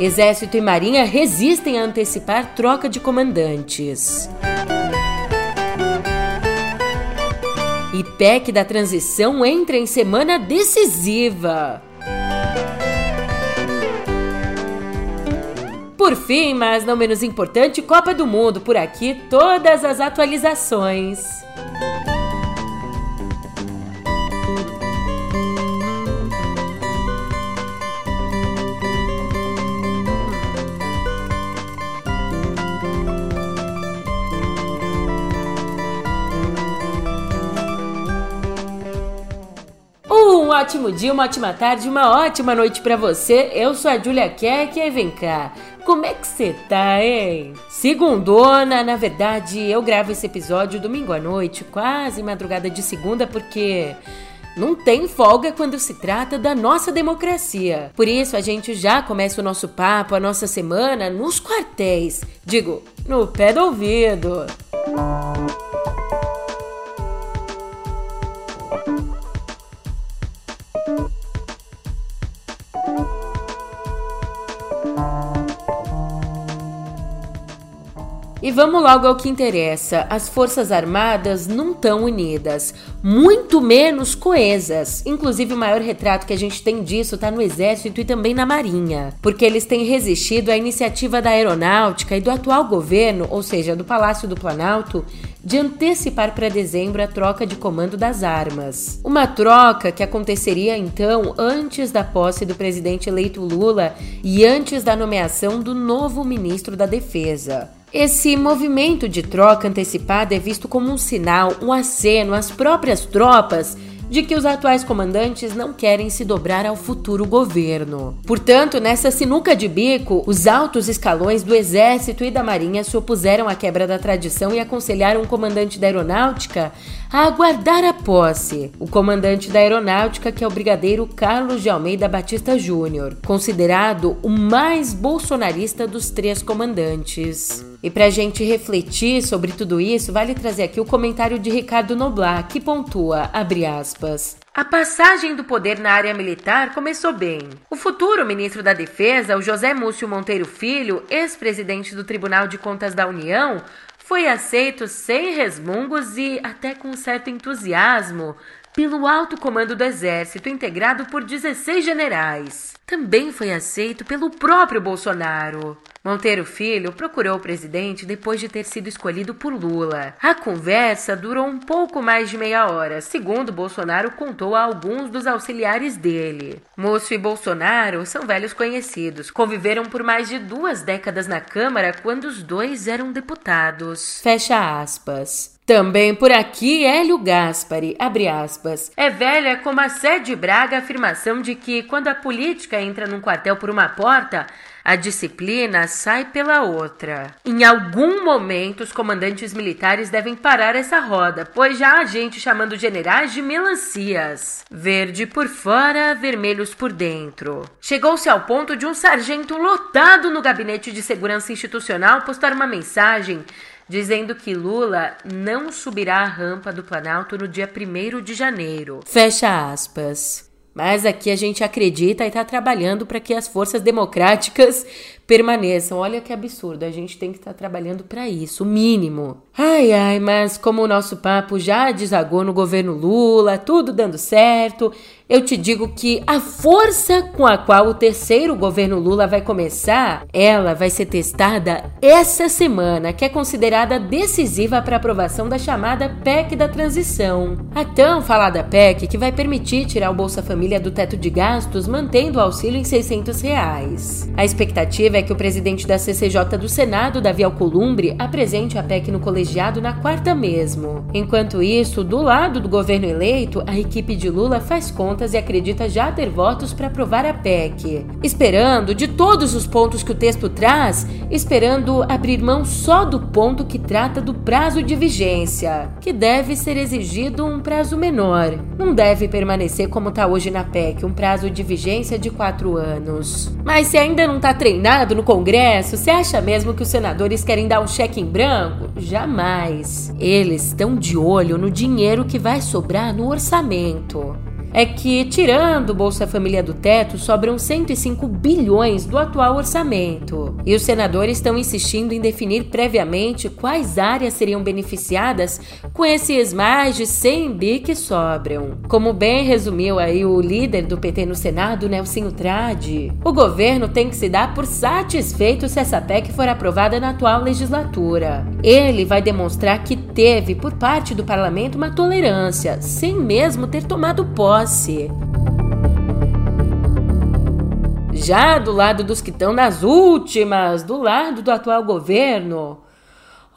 Exército e Marinha resistem a antecipar troca de comandantes. E PEC da transição entra em semana decisiva. Por fim, mas não menos importante, Copa do Mundo. Por aqui, todas as atualizações. Ótimo dia, uma ótima tarde, uma ótima noite para você. Eu sou a Julia Keck e vem cá. Como é que você tá, hein? Segundona, na verdade, eu gravo esse episódio domingo à noite, quase madrugada de segunda, porque não tem folga quando se trata da nossa democracia. Por isso, a gente já começa o nosso papo, a nossa semana nos quartéis. Digo, no pé do ouvido. Música E vamos logo ao que interessa. As Forças Armadas não estão unidas, muito menos coesas. Inclusive, o maior retrato que a gente tem disso está no Exército e também na Marinha, porque eles têm resistido à iniciativa da Aeronáutica e do atual governo, ou seja, do Palácio do Planalto, de antecipar para dezembro a troca de comando das armas. Uma troca que aconteceria então antes da posse do presidente eleito Lula e antes da nomeação do novo ministro da Defesa. Esse movimento de troca antecipada é visto como um sinal, um aceno às próprias tropas de que os atuais comandantes não querem se dobrar ao futuro governo. Portanto, nessa sinuca de bico, os altos escalões do Exército e da Marinha se opuseram à quebra da tradição e aconselharam o comandante da Aeronáutica a aguardar a posse. O comandante da Aeronáutica, que é o brigadeiro Carlos de Almeida Batista Júnior, considerado o mais bolsonarista dos três comandantes. E para a gente refletir sobre tudo isso, vale trazer aqui o comentário de Ricardo Noblar, que pontua, abre aspas, a passagem do poder na área militar começou bem. O futuro ministro da Defesa, o José Múcio Monteiro Filho, ex-presidente do Tribunal de Contas da União, foi aceito sem resmungos e até com certo entusiasmo pelo alto comando do Exército, integrado por 16 generais. Também foi aceito pelo próprio Bolsonaro. Monteiro Filho procurou o presidente depois de ter sido escolhido por Lula. A conversa durou um pouco mais de meia hora, segundo Bolsonaro contou a alguns dos auxiliares dele. Moço e Bolsonaro são velhos conhecidos, conviveram por mais de duas décadas na Câmara quando os dois eram deputados. Fecha aspas. Também por aqui, Hélio Gaspari, abre aspas, é velha como a sede Braga a afirmação de que quando a política entra num quartel por uma porta, a disciplina sai pela outra. Em algum momento, os comandantes militares devem parar essa roda, pois já há gente chamando generais de melancias. Verde por fora, vermelhos por dentro. Chegou-se ao ponto de um sargento lotado no gabinete de segurança institucional postar uma mensagem dizendo que Lula não subirá a rampa do Planalto no dia 1 de janeiro. Fecha aspas. Mas aqui a gente acredita e está trabalhando para que as forças democráticas permaneçam. Olha que absurdo, a gente tem que estar tá trabalhando para isso, o mínimo. Ai, ai, mas como o nosso papo já desagou no governo Lula, tudo dando certo, eu te digo que a força com a qual o terceiro governo Lula vai começar, ela vai ser testada essa semana, que é considerada decisiva para a aprovação da chamada PEC da transição. A tão falada PEC que vai permitir tirar o Bolsa Família do teto de gastos, mantendo o auxílio em 600 reais. A expectativa é que o presidente da CCJ do Senado, Davi Alcolumbre, apresente a PEC no colegiado na quarta mesmo. Enquanto isso, do lado do governo eleito, a equipe de Lula faz conta contas e acredita já ter votos para aprovar a PEC. Esperando, de todos os pontos que o texto traz, esperando abrir mão só do ponto que trata do prazo de vigência, que deve ser exigido um prazo menor. Não deve permanecer como está hoje na PEC, um prazo de vigência de quatro anos. Mas se ainda não está treinado no Congresso, você acha mesmo que os senadores querem dar um cheque em branco? Jamais. Eles estão de olho no dinheiro que vai sobrar no orçamento. É que, tirando o Bolsa Família do teto, sobram 105 bilhões do atual orçamento. E os senadores estão insistindo em definir previamente quais áreas seriam beneficiadas com esses mais de 100 bi que sobram. Como bem resumiu aí o líder do PT no Senado, Nelson Trade, o governo tem que se dar por satisfeito se essa PEC for aprovada na atual legislatura. Ele vai demonstrar que teve, por parte do parlamento, uma tolerância, sem mesmo ter tomado posse. Já do lado dos que estão nas últimas, do lado do atual governo,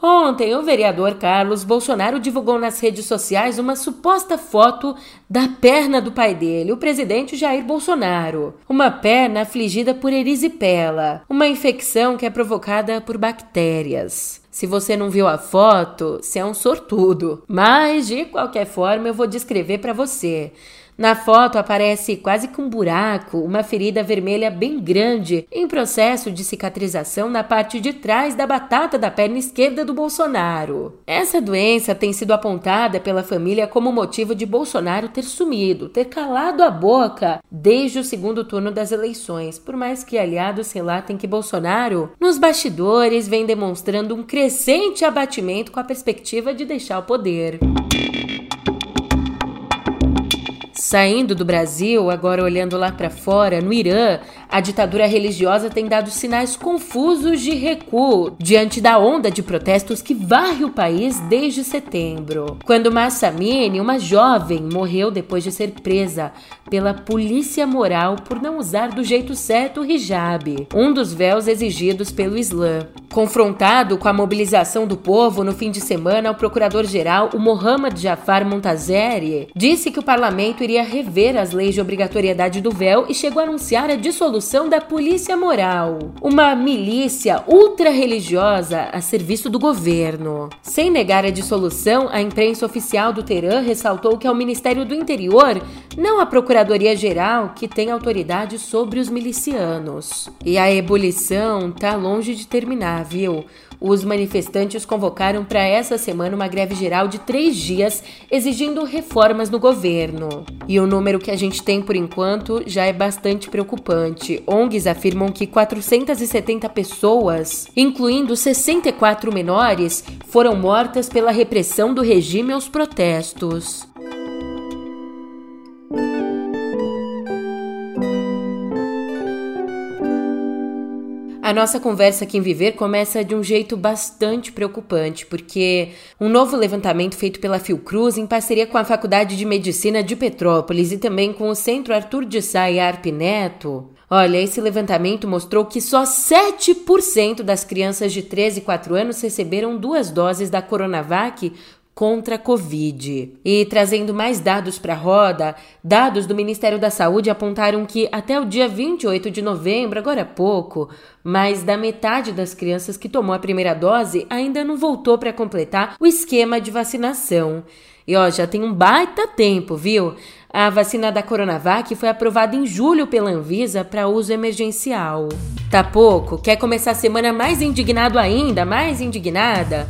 Ontem, o vereador Carlos Bolsonaro divulgou nas redes sociais uma suposta foto da perna do pai dele, o presidente Jair Bolsonaro. Uma perna afligida por erisipela, uma infecção que é provocada por bactérias. Se você não viu a foto, você é um sortudo. Mas, de qualquer forma, eu vou descrever para você. Na foto aparece quase com um buraco, uma ferida vermelha bem grande, em processo de cicatrização na parte de trás da batata da perna esquerda do Bolsonaro. Essa doença tem sido apontada pela família como motivo de Bolsonaro ter sumido, ter calado a boca desde o segundo turno das eleições, por mais que aliados relatem que Bolsonaro, nos bastidores, vem demonstrando um crescente abatimento com a perspectiva de deixar o poder. Saindo do Brasil, agora olhando lá para fora, no Irã, a ditadura religiosa tem dado sinais confusos de recuo diante da onda de protestos que varre o país desde setembro. Quando Massa Amini, uma jovem, morreu depois de ser presa pela polícia moral por não usar do jeito certo o hijab, um dos véus exigidos pelo Islã. Confrontado com a mobilização do povo no fim de semana, o procurador-geral, o Mohammad Jafar Montazeri, disse que o parlamento iria rever as leis de obrigatoriedade do véu e chegou a anunciar a dissolução da Polícia Moral, uma milícia ultra-religiosa a serviço do governo. Sem negar a dissolução, a imprensa oficial do Teherã ressaltou que é o Ministério do Interior, não a Procuradoria-Geral, que tem autoridade sobre os milicianos. E a ebulição tá longe de terminar viu? Os manifestantes convocaram para essa semana uma greve geral de três dias, exigindo reformas no governo. E o número que a gente tem por enquanto já é bastante preocupante. ONGs afirmam que 470 pessoas, incluindo 64 menores, foram mortas pela repressão do regime aos protestos. A nossa conversa aqui em Viver começa de um jeito bastante preocupante, porque um novo levantamento feito pela Fiocruz em parceria com a Faculdade de Medicina de Petrópolis e também com o Centro Arthur de Sá e Arp Neto, Olha, esse levantamento mostrou que só 7% das crianças de 13 e 4 anos receberam duas doses da Coronavac contra a Covid. E trazendo mais dados para a roda, dados do Ministério da Saúde apontaram que até o dia 28 de novembro, agora há pouco, mais da metade das crianças que tomou a primeira dose ainda não voltou para completar o esquema de vacinação. E ó, já tem um baita tempo, viu? A vacina da Coronavac foi aprovada em julho pela Anvisa para uso emergencial. Tá pouco? Quer começar a semana mais indignado ainda? Mais indignada?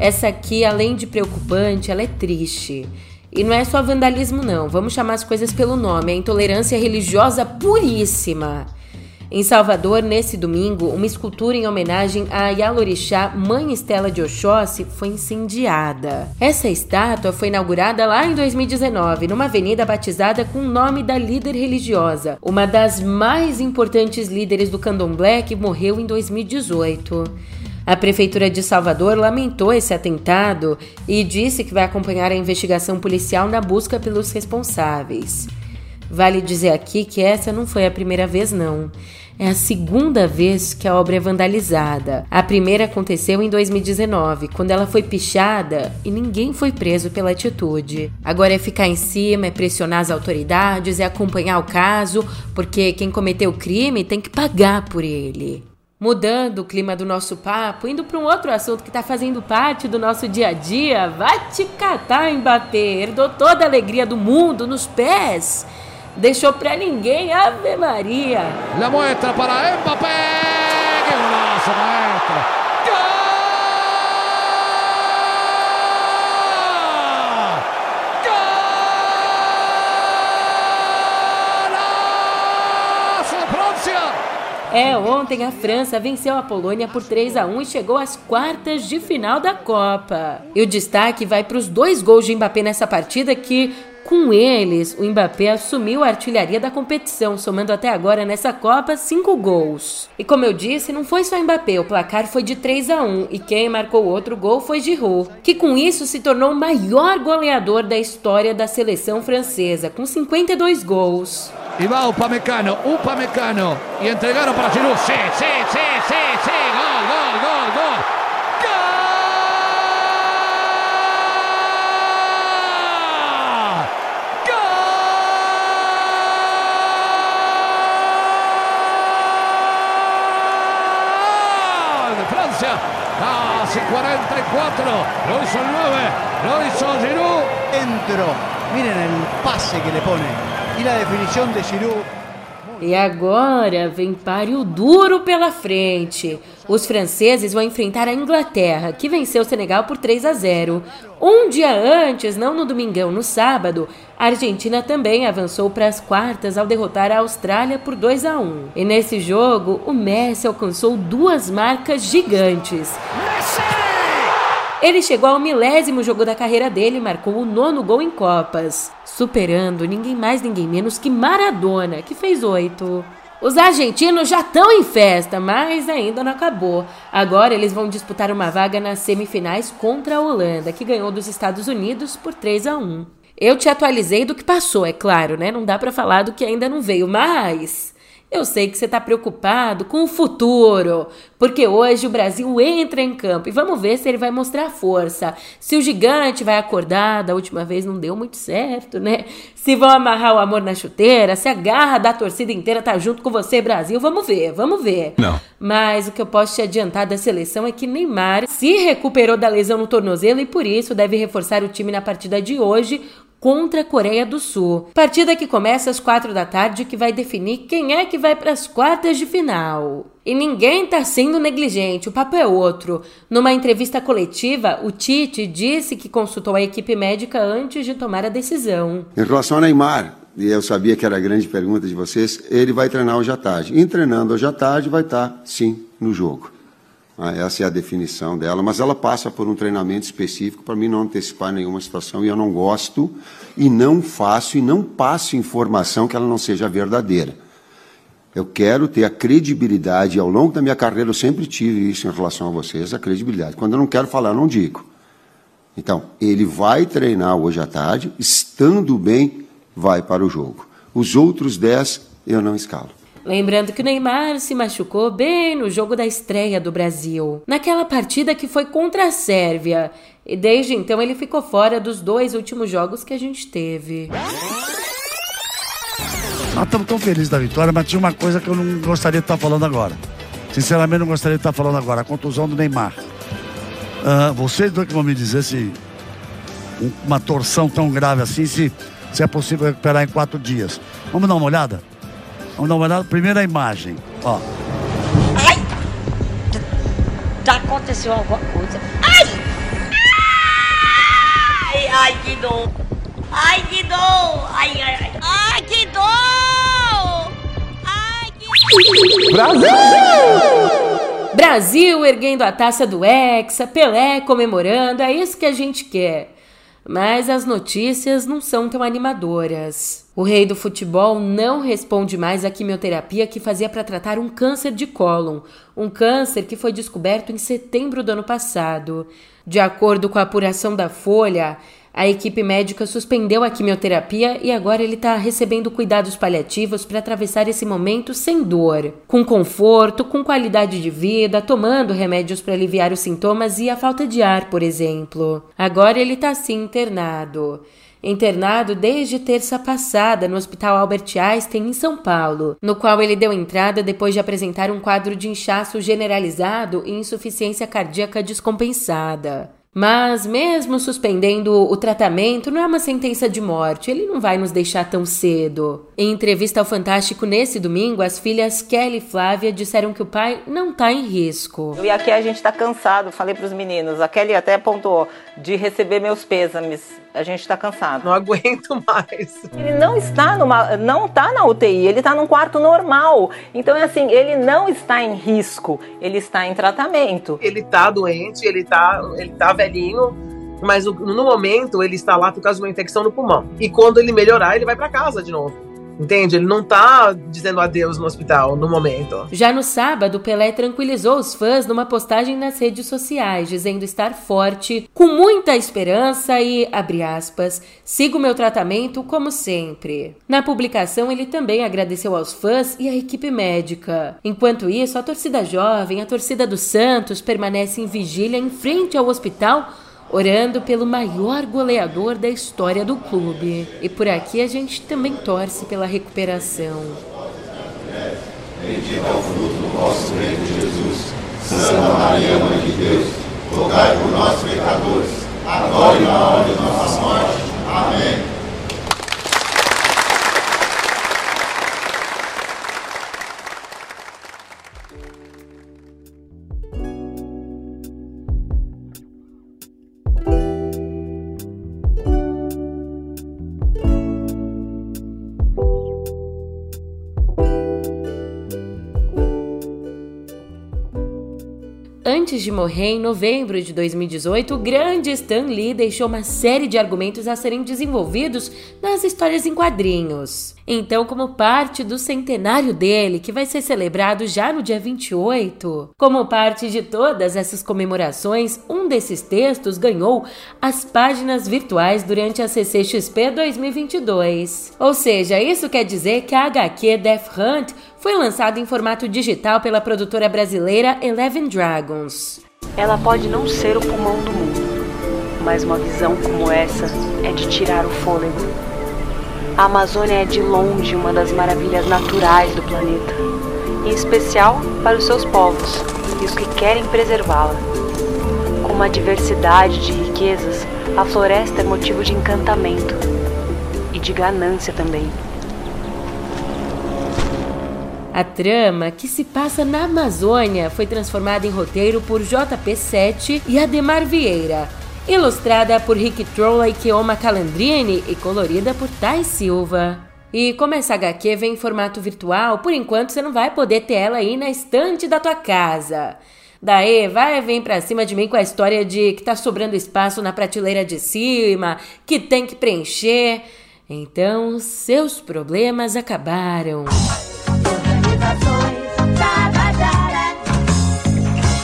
Essa aqui, além de preocupante, ela é triste. E não é só vandalismo, não. Vamos chamar as coisas pelo nome. É intolerância religiosa puríssima. Em Salvador, nesse domingo, uma escultura em homenagem a Yalorixá, mãe Estela de Oxóssi, foi incendiada. Essa estátua foi inaugurada lá em 2019, numa avenida batizada com o nome da líder religiosa, uma das mais importantes líderes do candomblé que morreu em 2018. A Prefeitura de Salvador lamentou esse atentado e disse que vai acompanhar a investigação policial na busca pelos responsáveis. Vale dizer aqui que essa não foi a primeira vez, não. É a segunda vez que a obra é vandalizada. A primeira aconteceu em 2019, quando ela foi pichada e ninguém foi preso pela atitude. Agora é ficar em cima, é pressionar as autoridades, é acompanhar o caso, porque quem cometeu o crime tem que pagar por ele. Mudando o clima do nosso papo, indo para um outro assunto que está fazendo parte do nosso dia a dia, vai te catar, Mbappé, herdou toda a alegria do mundo nos pés, deixou para ninguém, Ave Maria. La muestra para Mbappé, que. É, ontem a França venceu a Polônia por 3 a 1 e chegou às quartas de final da Copa. E o destaque vai para os dois gols de Mbappé nessa partida que com eles, o Mbappé assumiu a artilharia da competição, somando até agora nessa Copa cinco gols. E como eu disse, não foi só Mbappé, o placar foi de 3 a 1 e quem marcou outro gol foi Giroud, que com isso se tornou o maior goleador da história da seleção francesa, com 52 gols. E vai o Pamecano, o Pamecano, e entregaram para Giroud, sim, sim, sim, sim, sim, gol, Lo hizo el 9. Lo hizo Giroud. Dentro. Miren el pase que le pone. Y la definición de Giroud. E agora vem páreo duro pela frente. Os franceses vão enfrentar a Inglaterra, que venceu o Senegal por 3 a 0. Um dia antes, não no domingão, no sábado, a Argentina também avançou para as quartas ao derrotar a Austrália por 2 a 1. E nesse jogo, o Messi alcançou duas marcas gigantes. Messi! Ele chegou ao milésimo jogo da carreira dele e marcou o nono gol em Copas, superando ninguém mais, ninguém menos que Maradona, que fez oito. Os argentinos já estão em festa, mas ainda não acabou. Agora eles vão disputar uma vaga nas semifinais contra a Holanda, que ganhou dos Estados Unidos por 3 a 1. Eu te atualizei do que passou, é claro, né? Não dá para falar do que ainda não veio, mas eu sei que você está preocupado com o futuro, porque hoje o Brasil entra em campo e vamos ver se ele vai mostrar força. Se o gigante vai acordar, da última vez não deu muito certo, né? Se vão amarrar o amor na chuteira, se a garra da torcida inteira tá junto com você, Brasil, vamos ver, vamos ver. Não. Mas o que eu posso te adiantar da seleção é que Neymar se recuperou da lesão no tornozelo e por isso deve reforçar o time na partida de hoje contra a Coreia do Sul. Partida que começa às quatro da tarde que vai definir quem é que vai para as quartas de final. E ninguém está sendo negligente, o papo é outro. Numa entrevista coletiva, o Tite disse que consultou a equipe médica antes de tomar a decisão. Em relação ao Neymar, e eu sabia que era a grande pergunta de vocês, ele vai treinar hoje à tarde. Em treinando hoje à tarde, vai estar, sim, no jogo. Ah, essa é a definição dela, mas ela passa por um treinamento específico para mim não antecipar nenhuma situação e eu não gosto e não faço e não passo informação que ela não seja verdadeira. Eu quero ter a credibilidade, ao longo da minha carreira eu sempre tive isso em relação a vocês, a credibilidade. Quando eu não quero falar, eu não digo. Então, ele vai treinar hoje à tarde, estando bem, vai para o jogo. Os outros dez eu não escalo. Lembrando que o Neymar se machucou bem no jogo da estreia do Brasil, naquela partida que foi contra a Sérvia, e desde então ele ficou fora dos dois últimos jogos que a gente teve. Nós estamos tão felizes da vitória, mas tinha uma coisa que eu não gostaria de estar falando agora. Sinceramente, não gostaria de estar falando agora. A contusão do Neymar. Uh, vocês dois que vão me dizer se uma torção tão grave assim, se, se é possível recuperar em quatro dias. Vamos dar uma olhada? Vamos dar uma olhada. Primeira imagem, ó. Ai! Já aconteceu alguma coisa. Ai! Ai, ai, que dor! Ai, que dor! Ai, ai, ai! Ai, que dor! Ai, que Brasil! Brasil erguendo a taça do Hexa, Pelé comemorando, é isso que a gente quer. Mas as notícias não são tão animadoras. O rei do futebol não responde mais à quimioterapia que fazia para tratar um câncer de cólon, um câncer que foi descoberto em setembro do ano passado. De acordo com a apuração da Folha, a equipe médica suspendeu a quimioterapia e agora ele está recebendo cuidados paliativos para atravessar esse momento sem dor, com conforto, com qualidade de vida, tomando remédios para aliviar os sintomas e a falta de ar, por exemplo. Agora ele está sim internado. Internado desde terça passada no Hospital Albert Einstein, em São Paulo, no qual ele deu entrada depois de apresentar um quadro de inchaço generalizado e insuficiência cardíaca descompensada. Mas, mesmo suspendendo o tratamento, não é uma sentença de morte. Ele não vai nos deixar tão cedo. Em entrevista ao Fantástico nesse domingo, as filhas Kelly e Flávia disseram que o pai não está em risco. E aqui a gente está cansado, falei para os meninos. A Kelly até apontou de receber meus pêsames a gente está cansado. Não aguento mais. Ele não está numa, não está na UTI, ele está num quarto normal. Então é assim, ele não está em risco, ele está em tratamento. Ele está doente, ele está, ele tá velhinho, mas no momento ele está lá por causa de uma infecção no pulmão. E quando ele melhorar, ele vai para casa de novo. Entende? Ele não tá dizendo adeus no hospital no momento. Já no sábado, Pelé tranquilizou os fãs numa postagem nas redes sociais, dizendo estar forte, com muita esperança e, abre aspas, sigo meu tratamento como sempre. Na publicação, ele também agradeceu aos fãs e à equipe médica. Enquanto isso, a torcida jovem, a torcida do Santos, permanece em vigília em frente ao hospital orando pelo maior goleador da história do clube. E por aqui a gente também torce pela recuperação. Bendito é o fruto do vosso reino, Jesus. Santa Maria, Mãe de Deus, rogai por nós, pecadores, agora e na hora de nossa morte. Amém. Antes de morrer, em novembro de 2018, o grande Stan Lee deixou uma série de argumentos a serem desenvolvidos nas histórias em quadrinhos. Então, como parte do centenário dele, que vai ser celebrado já no dia 28, como parte de todas essas comemorações, um desses textos ganhou as páginas virtuais durante a CCXP 2022. Ou seja, isso quer dizer que a HQ Death Hunt foi lançado em formato digital pela produtora brasileira Eleven Dragons. Ela pode não ser o pulmão do mundo, mas uma visão como essa é de tirar o fôlego. A Amazônia é de longe uma das maravilhas naturais do planeta, em especial para os seus povos e os que querem preservá-la. Com uma diversidade de riquezas, a floresta é motivo de encantamento e de ganância também. A trama, que se passa na Amazônia, foi transformada em roteiro por JP7 e Ademar Vieira, ilustrada por Rick Trolla e Keoma Calandrini e colorida por Thais Silva. E como essa HQ vem em formato virtual, por enquanto você não vai poder ter ela aí na estante da tua casa. Daí vai vir pra cima de mim com a história de que tá sobrando espaço na prateleira de cima, que tem que preencher. Então, seus problemas acabaram.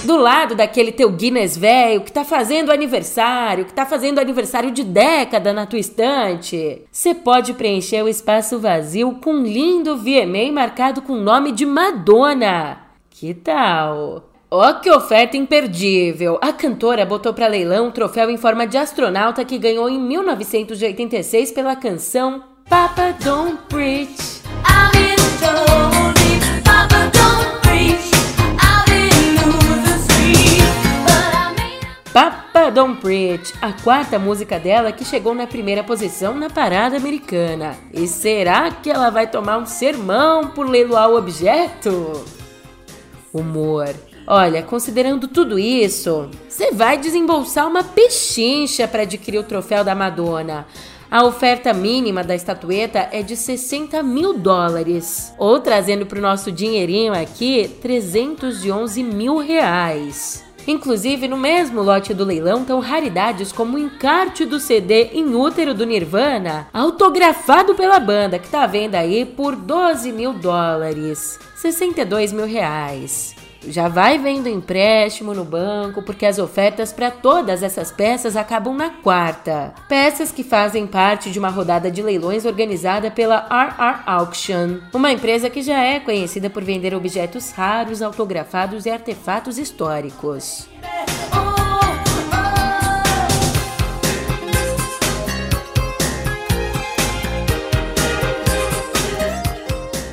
Do lado daquele teu Guinness velho que tá fazendo aniversário, que tá fazendo aniversário de década na tua estante, você pode preencher o espaço vazio com um lindo VMA marcado com o nome de Madonna. Que tal? Ó, oh, que oferta imperdível! A cantora botou para leilão um troféu em forma de astronauta que ganhou em 1986 pela canção Papa Don't Preach. Don't Preach, a quarta música dela que chegou na primeira posição na parada americana. E será que ela vai tomar um sermão por leiloar o objeto? Humor. Olha, considerando tudo isso, você vai desembolsar uma pechincha para adquirir o troféu da Madonna. A oferta mínima da estatueta é de 60 mil dólares, ou trazendo para o nosso dinheirinho aqui, 311 mil reais. Inclusive, no mesmo lote do leilão estão raridades como o encarte do CD em útero do Nirvana, autografado pela banda, que está à venda aí por 12 mil dólares, 62 mil reais. Já vai vendo empréstimo no banco, porque as ofertas para todas essas peças acabam na quarta. Peças que fazem parte de uma rodada de leilões organizada pela RR Auction, uma empresa que já é conhecida por vender objetos raros, autografados e artefatos históricos.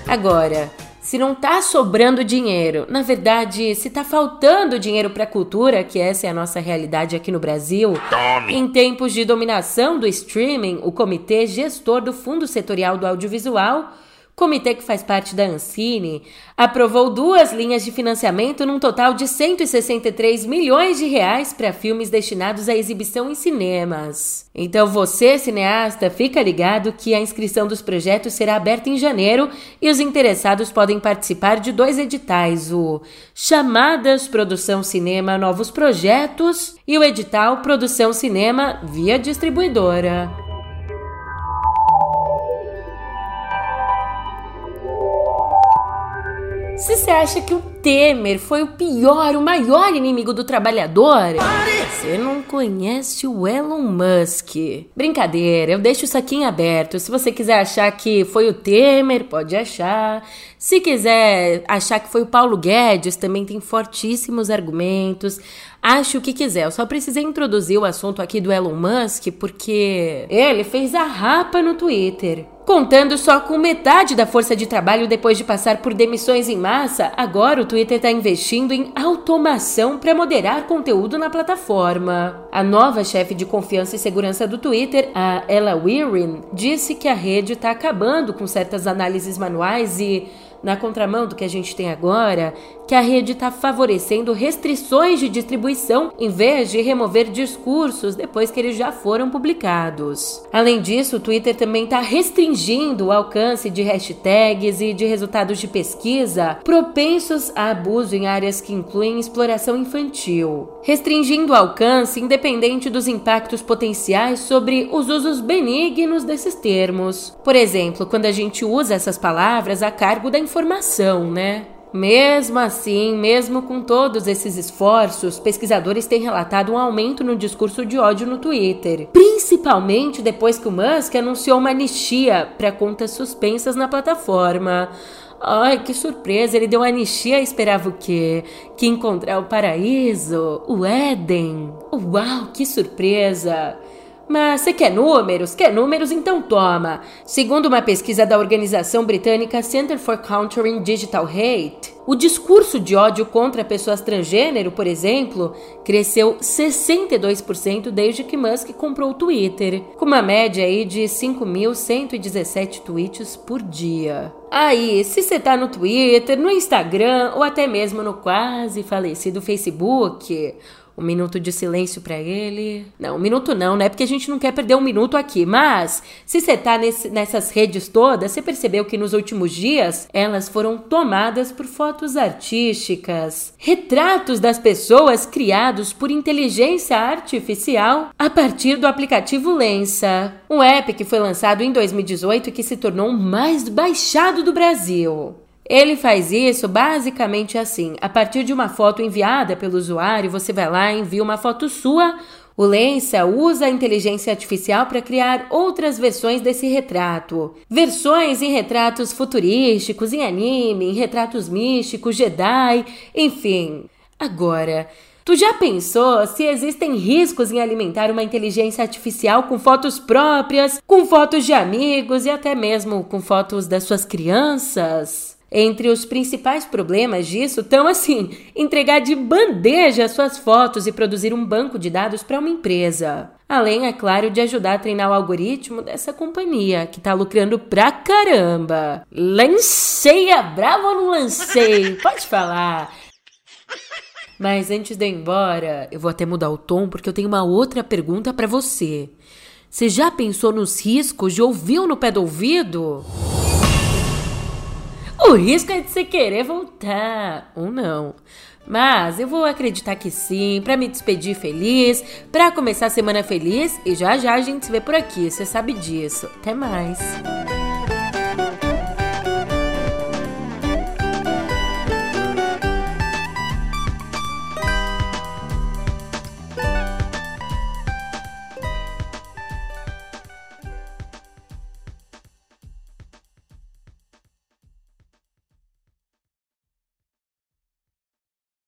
Agora, se não tá sobrando dinheiro, na verdade, se tá faltando dinheiro para a cultura, que essa é a nossa realidade aqui no Brasil, Tome. em tempos de dominação do streaming, o comitê gestor do Fundo Setorial do Audiovisual comitê que faz parte da Ancine aprovou duas linhas de financiamento num total de 163 milhões de reais para filmes destinados à exibição em cinemas. Então você, cineasta, fica ligado que a inscrição dos projetos será aberta em janeiro e os interessados podem participar de dois editais, o Chamadas Produção Cinema Novos Projetos e o edital Produção Cinema via distribuidora. Se você acha que o Temer foi o pior, o maior inimigo do trabalhador, você não conhece o Elon Musk. Brincadeira, eu deixo isso aqui em aberto. Se você quiser achar que foi o Temer, pode achar. Se quiser achar que foi o Paulo Guedes, também tem fortíssimos argumentos. Acho o que quiser. Eu só precisei introduzir o assunto aqui do Elon Musk porque ele fez a rapa no Twitter. Contando só com metade da força de trabalho depois de passar por demissões em massa, agora o Twitter está investindo em automação para moderar conteúdo na plataforma. A nova chefe de confiança e segurança do Twitter, a Ella Weirin, disse que a rede está acabando com certas análises manuais e na contramão do que a gente tem agora, que a rede está favorecendo restrições de distribuição em vez de remover discursos depois que eles já foram publicados. Além disso, o Twitter também está restringindo o alcance de hashtags e de resultados de pesquisa propensos a abuso em áreas que incluem exploração infantil, restringindo o alcance independente dos impactos potenciais sobre os usos benignos desses termos. Por exemplo, quando a gente usa essas palavras a cargo da informação, né? Mesmo assim, mesmo com todos esses esforços, pesquisadores têm relatado um aumento no discurso de ódio no Twitter, principalmente depois que o Musk anunciou uma anistia para contas suspensas na plataforma. Ai, que surpresa! Ele deu anistia e esperava o quê? Que encontrar o paraíso? O Éden? Uau, que surpresa! Mas você quer números? Quer números? Então toma! Segundo uma pesquisa da organização britânica Center for Countering Digital Hate, o discurso de ódio contra pessoas transgênero, por exemplo, cresceu 62% desde que Musk comprou o Twitter, com uma média aí de 5.117 tweets por dia. Aí, se você tá no Twitter, no Instagram ou até mesmo no quase falecido Facebook, um minuto de silêncio para ele. Não, um minuto não, né? Porque a gente não quer perder um minuto aqui. Mas, se você tá nesse, nessas redes todas, você percebeu que nos últimos dias elas foram tomadas por fotos artísticas, retratos das pessoas criados por inteligência artificial a partir do aplicativo Lensa, um app que foi lançado em 2018 e que se tornou o mais baixado do Brasil. Ele faz isso basicamente assim: a partir de uma foto enviada pelo usuário, você vai lá e envia uma foto sua. O Lensa usa a inteligência artificial para criar outras versões desse retrato. Versões em retratos futurísticos, em anime, em retratos místicos, Jedi, enfim. Agora, Tu já pensou se existem riscos em alimentar uma inteligência artificial com fotos próprias, com fotos de amigos e até mesmo com fotos das suas crianças? Entre os principais problemas disso estão assim: entregar de bandeja suas fotos e produzir um banco de dados para uma empresa. Além, é claro, de ajudar a treinar o algoritmo dessa companhia, que tá lucrando pra caramba. Lanceia, bravo ou não lancei? Pode falar. Mas antes de ir embora, eu vou até mudar o tom porque eu tenho uma outra pergunta para você. Você já pensou nos riscos de ouvir no pé do ouvido? O risco é de você querer voltar, ou não. Mas eu vou acreditar que sim, para me despedir feliz, para começar a semana feliz e já já a gente se vê por aqui, você sabe disso. Até mais.